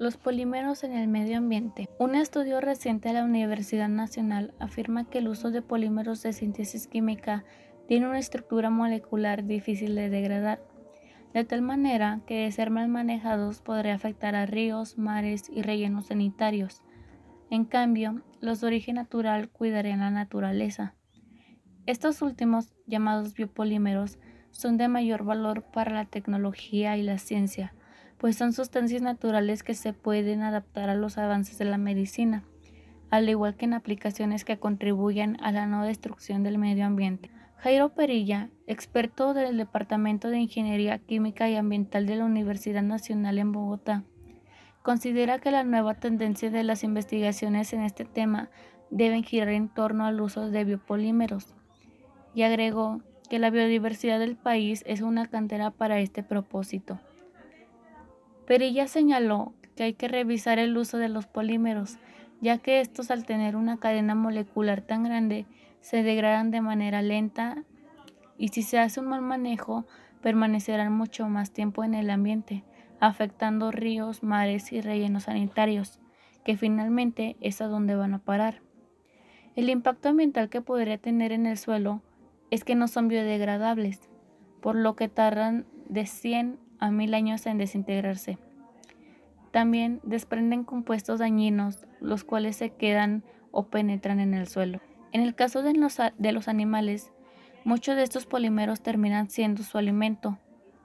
Los polímeros en el medio ambiente. Un estudio reciente de la Universidad Nacional afirma que el uso de polímeros de síntesis química tiene una estructura molecular difícil de degradar, de tal manera que de ser mal manejados podría afectar a ríos, mares y rellenos sanitarios. En cambio, los de origen natural cuidarían la naturaleza. Estos últimos, llamados biopolímeros, son de mayor valor para la tecnología y la ciencia pues son sustancias naturales que se pueden adaptar a los avances de la medicina, al igual que en aplicaciones que contribuyan a la no destrucción del medio ambiente. Jairo Perilla, experto del Departamento de Ingeniería Química y Ambiental de la Universidad Nacional en Bogotá, considera que la nueva tendencia de las investigaciones en este tema deben girar en torno al uso de biopolímeros y agregó que la biodiversidad del país es una cantera para este propósito. Perilla señaló que hay que revisar el uso de los polímeros, ya que estos al tener una cadena molecular tan grande se degradan de manera lenta y si se hace un mal manejo permanecerán mucho más tiempo en el ambiente, afectando ríos, mares y rellenos sanitarios, que finalmente es a donde van a parar. El impacto ambiental que podría tener en el suelo es que no son biodegradables, por lo que tardan de 100 a mil años en desintegrarse. También desprenden compuestos dañinos, los cuales se quedan o penetran en el suelo. En el caso de los, de los animales, muchos de estos polímeros terminan siendo su alimento,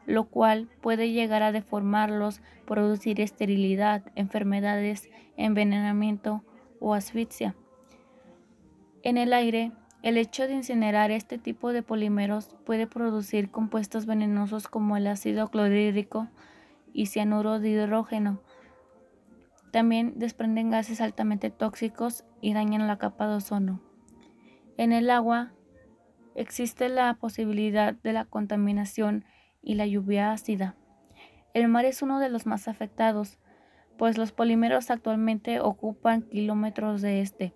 lo cual puede llegar a deformarlos, producir esterilidad, enfermedades, envenenamiento o asfixia. En el aire, el hecho de incinerar este tipo de polímeros puede producir compuestos venenosos como el ácido clorhídrico y cianuro de hidrógeno. También desprenden gases altamente tóxicos y dañan la capa de ozono. En el agua existe la posibilidad de la contaminación y la lluvia ácida. El mar es uno de los más afectados, pues los polímeros actualmente ocupan kilómetros de este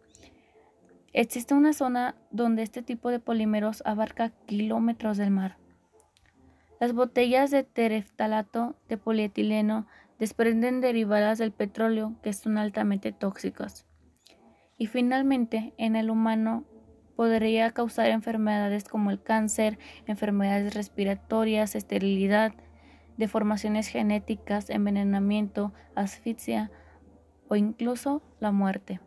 Existe una zona donde este tipo de polímeros abarca kilómetros del mar. Las botellas de tereftalato de polietileno desprenden derivadas del petróleo que son altamente tóxicas. Y finalmente, en el humano podría causar enfermedades como el cáncer, enfermedades respiratorias, esterilidad, deformaciones genéticas, envenenamiento, asfixia o incluso la muerte.